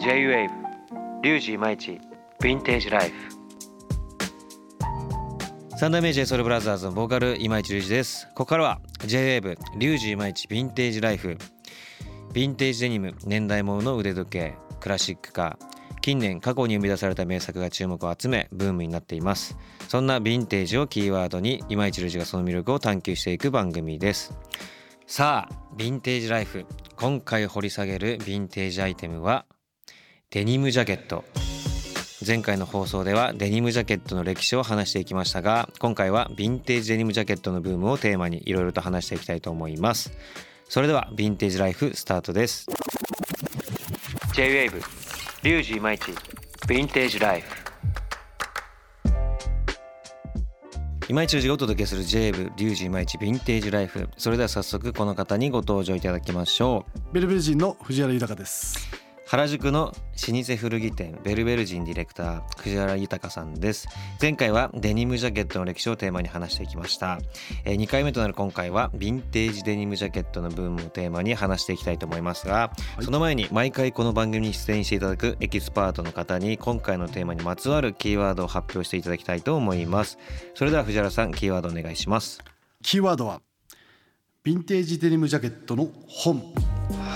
J-WAVE リュウジイマイチヴィンテージライフ。三代目 j ソ o ルブラザーズのボーカル今市隆二です。ここからは J-WAVE リュウジイマイチヴィンテージライフ。ヴィンテージデニム年代物の腕時計クラシックカー近年過去に生み出された名作が注目を集めブームになっています。そんなヴィンテージをキーワードに今市隆二がその魅力を探求していく番組です。さあヴィンテージライフ。今回掘り下げるヴィンテージアイテムはデニムジャケット。前回の放送ではデニムジャケットの歴史を話していきましたが今回はヴィンテージデニムジャケットのブームをテーマにいろいろと話していきたいと思います。それではヴィンテージライフスタートです。J-WAVE リュウジイマイチヴィンテージライフ。今市がお届けする J-WAVE リュウジイマイチヴィンテージライフ。それでは早速この方にご登場いただきましょう。ベルベルジンの藤原裕です原宿の老舗古着店ベルベルジンディレクター藤原裕さんです。前回はデニムジャケットの歴史をテーマに話していきました、えー、2回目となる今回はヴィンテージデニムジャケットのブームをテーマに話していきたいと思いますが、はい、その前に毎回この番組に出演していただくエキスパートの方に今回のテーマにまつわるキーワードを発表していただきたいと思います。それでは藤原さんキーワードお願いします。キーワードはヴィンテージデニムジャケットの本。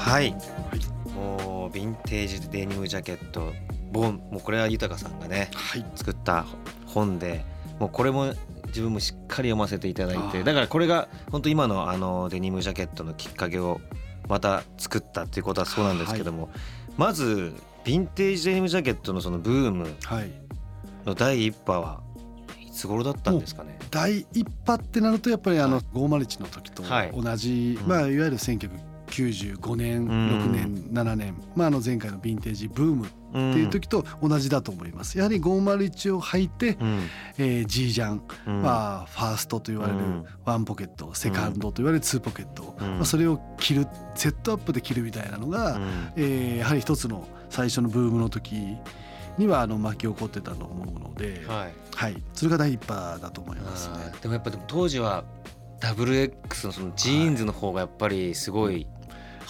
はい、はいヴィンテージデニムジャケットボンもうこれは豊さんがね、はい、作った本でもうこれも自分もしっかり読ませていただいてだからこれが本当今のあのデニムジャケットのきっかけをまた作ったっていうことはそうなんですけども、はい、まずヴィンテージデニムジャケットのそのブームの第一波はいつ頃だったんですかね？第一波ってなるとやっぱりあの501の時と同じ、はいまあ、いわゆる1990 95年6年7年、まあ、あの前回のヴィンテージブームっていう時と同じだと思います。やはり501を履いて、うん、えー、G ジャン、うん、まあ、ファーストと言われるワンポケット、セカンドと言われるツーポケット、うん、まあ、それを着るセットアップで着るみたいなのが、うん、えー、やはり一つの最初のブームの時にはあの巻き起こってたと思うので、はい、はい、それが第一波だと思いますね。でもやっぱ当時は WX のそのジーンズの方がやっぱりすごい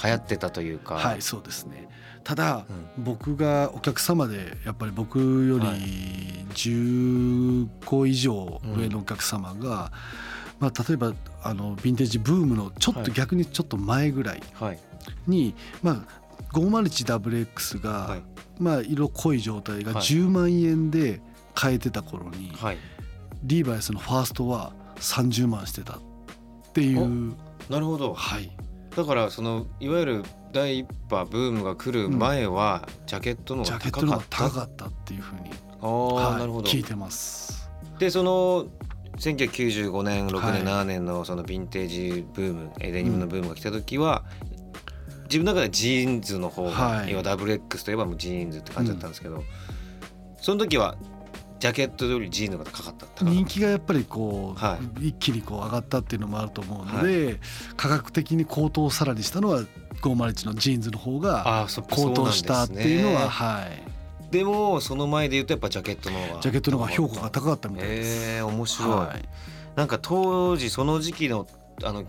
流行ってたというか。はいそうですね。ただ、うん、僕がお客様でやっぱり僕より10個以上上のお客様が、まあ、例えばあのヴィンテージブームのちょっと逆にちょっと前ぐらいに、まあ 501WX が、まあ、色濃い状態が10万円で買えてた頃に、リーバイスのファーストは30万してたっていうなるほど、はい、だからそのいわゆる第一波ブームが来る前はジャケットの方が高かった、高かったっていうふうにあ、はい、なるほど。聞いてます。でその1995年6年、7年のそのヴィンテージブームデニムのブームが来た時は、自分の中でジーンズの方が、はい、要は WX といえばもうジーンズって感じだったんですけど、その時はジャケットよりジーンの方が高かった。人気がやっぱりこう、はい、一気にこう上がったっていうのもあると思うので、はい、価格的に高騰さらにしたのは501のジーンズの方が高騰したっていうのは、ね、はい。でもその前で言うとやっぱジャケットの方がジャケットの方が評価が高かったみたいです。えー、面白い、はい、なんか当時その時期のあの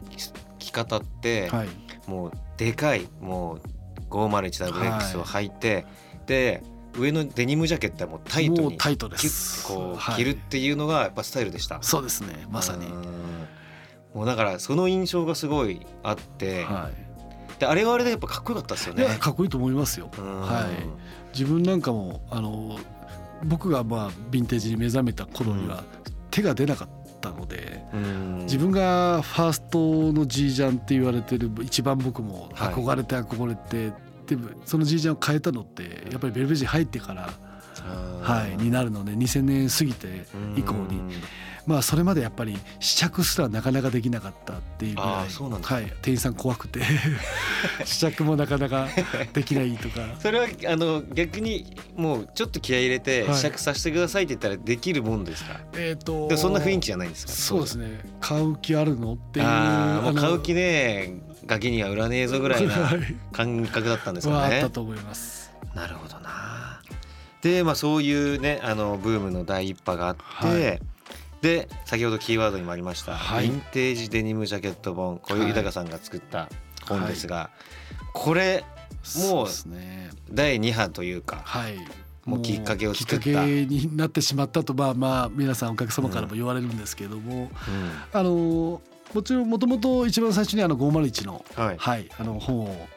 着方って、はい、もうでかいもう 501WX を履いて、はい、で上のデニムジャケットはもうタイトにタイトです。こう着るっていうのがやっぱスタイルでした、はい、そうですね。まさに。もうだからその印象がすごいあって、はい、であれはあれでやっぱかっこよかったですよね。かっこいいと思いますよ。はい。自分なんかもあの僕がまあヴィンテージに目覚めた頃には手が出なかったので、自分がファーストの G ジャンって言われてる一番僕も憧れて憧れてでもそのじいちゃんを変えたのってやっぱりベルベジー入ってから、はい、になるので2000年過ぎて以降に。まあそれまでやっぱり試着すらなかなかできなかったっていうぐらい、はい、店員さん怖くて。試着もなかなかできないとか。それはあの逆にもうちょっと気合い入れて試着させてくださいって言ったらできるもんですか、はい、えっ、ー、とそんな雰囲気じゃないんですか？そうですね。買う気あるのっていうああ買う気ねガキには売らねえぞぐらいな 感覚だったんですかね。あったと思います。なるほどな。でまあそういうねあのブームの第一波があって、はい、で先ほどキーワードにもありました、はい、ヴィンテージデニムジャケット本こうい。う豊さんが作った本ですが、はい、これもう第2波というか、はい、もうきっかけを作った。きっかけになってしまったとまあまあ皆さんお客様からも言われるんですけども、うん、あのもちろんもともと一番最初にあの501の,、はい。はい、あの本を、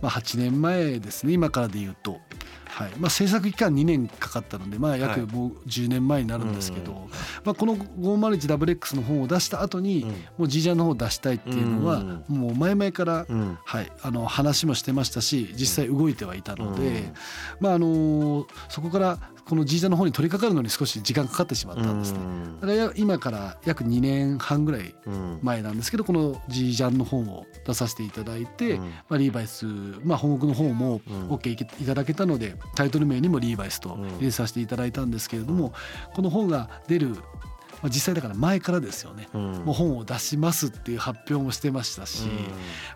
まあ、8年前ですね今からで言うとはい。まあ、制作期間2年かかったので、まあ、約もう10年前になるんですけど、はい、まあ、この 501WX の本を出した後に、もう G ジャンの方を出したいっていうのは、もう前々から、はい、あの話もしてましたし実際動いてはいたので、まあ、あのそこからこの G ジャンの方に取り掛かるのに少し時間かかってしまったんですね。だから今から約2年半ぐらい前なんですけどこの G ジャンの本を出させていただいて、まあ、リーバイス、まあ、本国の方も OK いただけたのでタイトル名にもリーバイスと入れさせていただいたんですけれどもこの本が出る実際だから前からですよね、もう本を出しますっていう発表もしてましたし、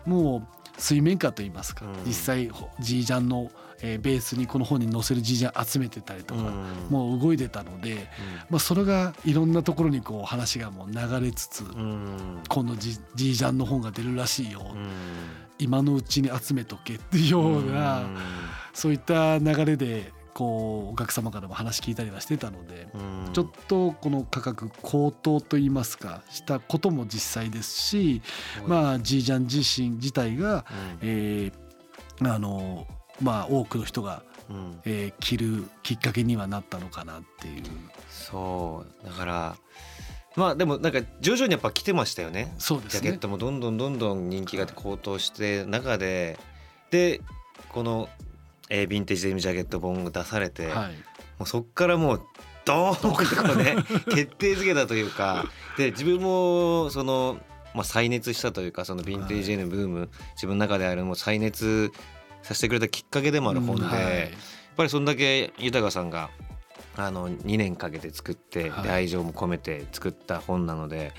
もう水面下といいますか、実際 G ジャンのえー、ベースにこの本に載せる字じゃ集めてたりとか、もう動いてたので、まあ、それがいろんなところにこう話がもう流れつつ、今度ジージャンの本が出るらしいよ、今のうちに集めとけっていうような、そういった流れでこうお客様からも話聞いたりはしてたので、ちょっとこの価格高騰といいますかしたことも実際ですし、まあジージャン自身自体が、えー、あのまあ、多くの人が、うん、えー、着るきっかけにはなったのかなっていう。そう。だからまあでもなんか徐々にやっぱ来てましたよね。そうですね。ジャケットもどんどんどんどん人気が高騰して中ででこの、えー、ヴィンテージデニムジャケット本が出されて、はい、もうそっからもうドーンとね決定づけたというか で自分もその、まあ、再熱したというかそのヴィンテージデニムブーム、はい、自分の中であるもう再熱させてくれたきっかけでもある本で、うんはい、やっぱりそんだけ豊さんがあの2年かけて作って、はい、愛情も込めて作った本なので。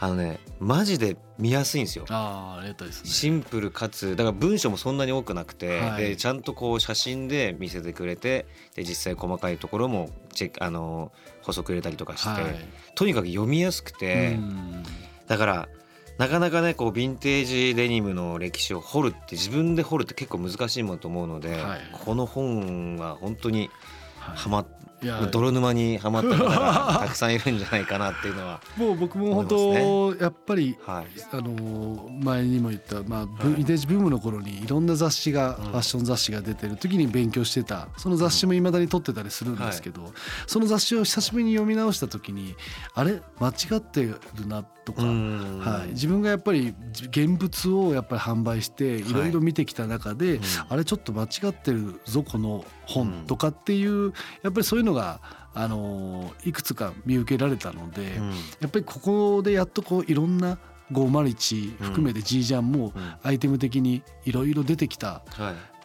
あのねマジで見やすいんですよ。あありがたいですね。シンプルかつだから文章もそんなに多くなくて、はい、でちゃんとこう写真で見せてくれてで実際細かいところもチェックあの補足入れたりとかして、はい、とにかく読みやすくてだからなかなかねこうヴィンテージデニムの歴史を掘るって自分で掘るって結構難しいものと思うので、はい、この本は本当にはまっ泥沼にはまった方が たくさんいるんじゃないかなっていうのは、もう僕も本当やっぱり、はい、あの前にも言った、まあ、ヴィンテージブームの頃にいろんな雑誌が、ファッション雑誌が出てる時に勉強してた。その雑誌もいまだに撮ってたりするんですけど、その雑誌を久しぶりに読み直した時にあれ？間違ってるなとか、はい、自分がやっぱり現物をやっぱり販売してい。ろいろ見てきた中で、あれちょっと間違ってるぞこの本とかっていう、やっぱりそういうのがあのいくつか見受けられたので、やっぱりここでやっとこういろんな501含めて G ジャンもアイテム的にいろいろ出てきた、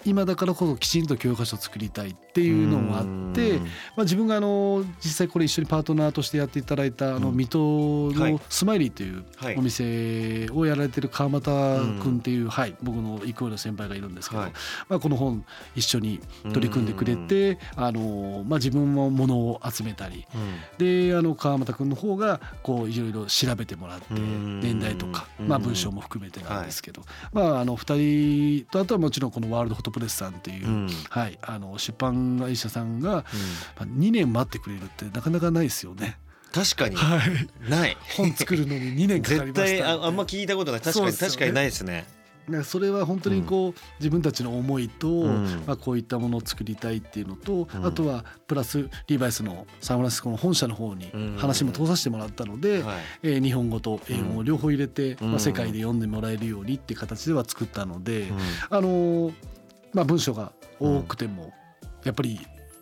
今だからこそきちんと教科書を作りたいっていうのもあって、まあ、自分があの実際これ一緒にパートナーとしてやっていただいたあの水戸のスマイリーというお店をやられてる川又君っていう、はい、僕のイコール先輩がいるんですけど、まあ、この本一緒に取り組んでくれてあの、まあ、自分もものを集めたり、であの川又君の方がこういろいろ調べてもらって年代とか、まあ、文章も含めてなんですけど、まあ、あの2人とあとはもちろんこのワールドフォトプレスさんっていう、うん、はい、あの出版会社さんが、うん、2年待ってくれるってなかなかないですよね。確かに、はい、ない。本作るのに2年かかりました絶対ああんま聞いたことない。確かに、ね、確かにないですね。それは本当にこう、自分たちの思いと、まあ、こういったものを作りたいっていうのと、あとはプラスリーバイスのサンフランシスコの本社の方に話も通させてもらったので、え日本語と英語を両方入れて、まあ、世界で読んでもらえるようにっていう形では作ったので、あのまあ、文章が多くてもやっぱり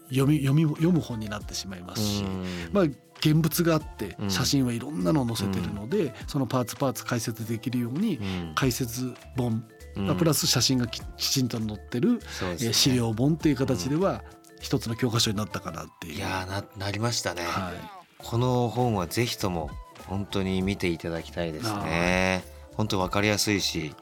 読み読み読む本になってしまいますし、まあ、現物があって写真はいろんなのを載せてるので、そのパーツパーツ解説できるように解説本、まあ、プラス写真がきちんと載ってる、え資料本っていう形では一つの教科書になったかなっていう。いやななりましたね、はい、この本はぜひとも本当に見ていただきたいですね。本当わかりやすいし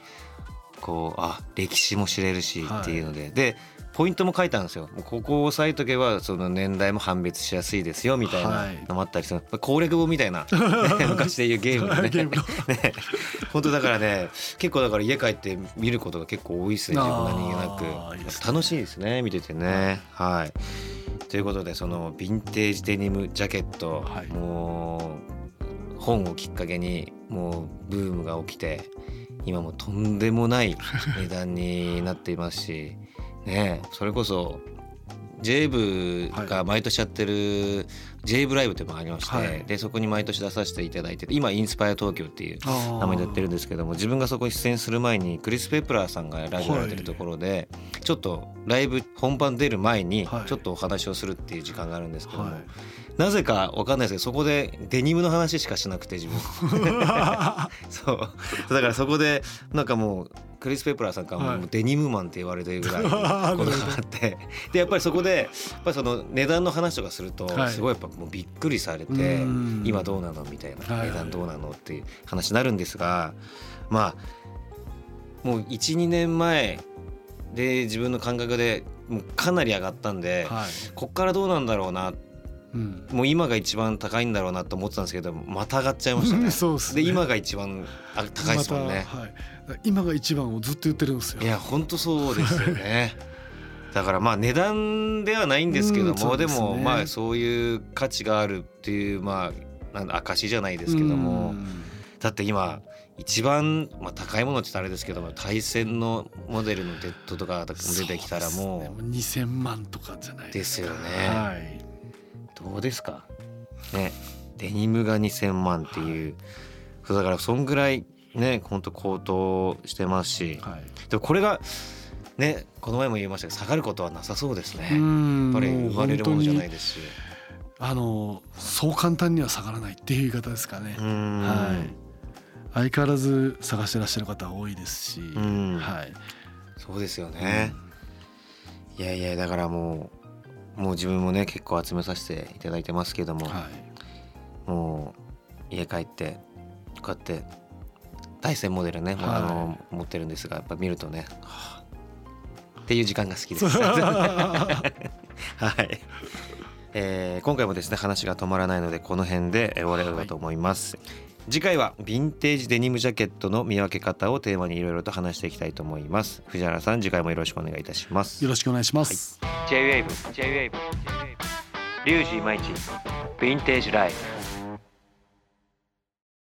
こうあ歴史も知れるしっていうので、はい、でポイントも書いたんですよ。ここを押さえとけばその年代も判別しやすいですよみたいなのもあったりする、はい、攻略本みたいな 昔でいう ゲームの。ね。ね本当だからね結構だから家帰って見ることが結構多いですね自分何気なく楽しいですね見ててね。はい。ということでそのヴィンテージデニムジャケット、はい、もう本をきっかけにもうブームが起きて今もとんでもない値段になっていますしねそれこそ J 部が毎年やってる J 部ライブっていうのがありまして、はい、でそこに毎年出させていただいて今インスパイア東京っていう名前でやってるんですけども自分がそこに出演する前にクリス・ペプラーさんがライブやってるところで、ちょっとライブ本番出る前にちょっとお話をするっていう時間があるんですけども、はい、なぜか分かんないですけどそこでデニムの話しかしなくて自分。そう。だからそこでなんかもうクリス・ペプラーさんからもデニムマンって言われてるぐらい ことがあって。でやっぱりそこでやっぱりその値段の話とかするとすごいやっぱもうびっくりされて今どうなのみたいな値段どうなのっていう話になるんですがまあもう12年前で自分の感覚でもうかなり上がったんで、こっからどうなんだろうなってうん、もう今が一番高いんだろうなと思ってたんですけどまた上がっちゃいましたね。そうで、ね、今が一番高いですもんね、まはい、今が一番をずっと言ってるんですよ。いや本当そうですよね。だからまあ値段ではないんですけども、うんでね、でもまあそういう価値があるっていうまあなん証じゃないですけども、だって今一番、まあ、高いものって言ったらあれですけども対戦のモデルのデッドとか出てきたらもう。う、ね、2,000万とかじゃないですよね。はいどうですか？ねデニムが2,000万っていう、はい、だからそんぐらいね本当高騰してますし、はい、でもこれがねこの前も言いましたけど下がることはなさそうですねやっぱり生まれるものじゃないですし。あのそう簡単には下がらないっていう言い方ですかね。はい。相変わらず探してらっしゃる方多いですし、はい。そうですよね。いやいやだからもうもう自分もね結構集めさせていただいてますけども、はい、もう家帰ってこうやって対戦モデルね、はい、あの持ってるんですがやっぱ見るとね、はあ、っていう時間が好きです。はい、えー、今回もですね話が止まらないのでこの辺で終われればと思います。はい次回はヴィンテージデニムジャケットの見分け方をテーマにいろいろと話していきたいと思います。藤原さん次回もよろしくお願いいたします。よろしくお願いします、はい、J-WAVE J-WAVE リュウジイマイチ。ヴィンテージライフ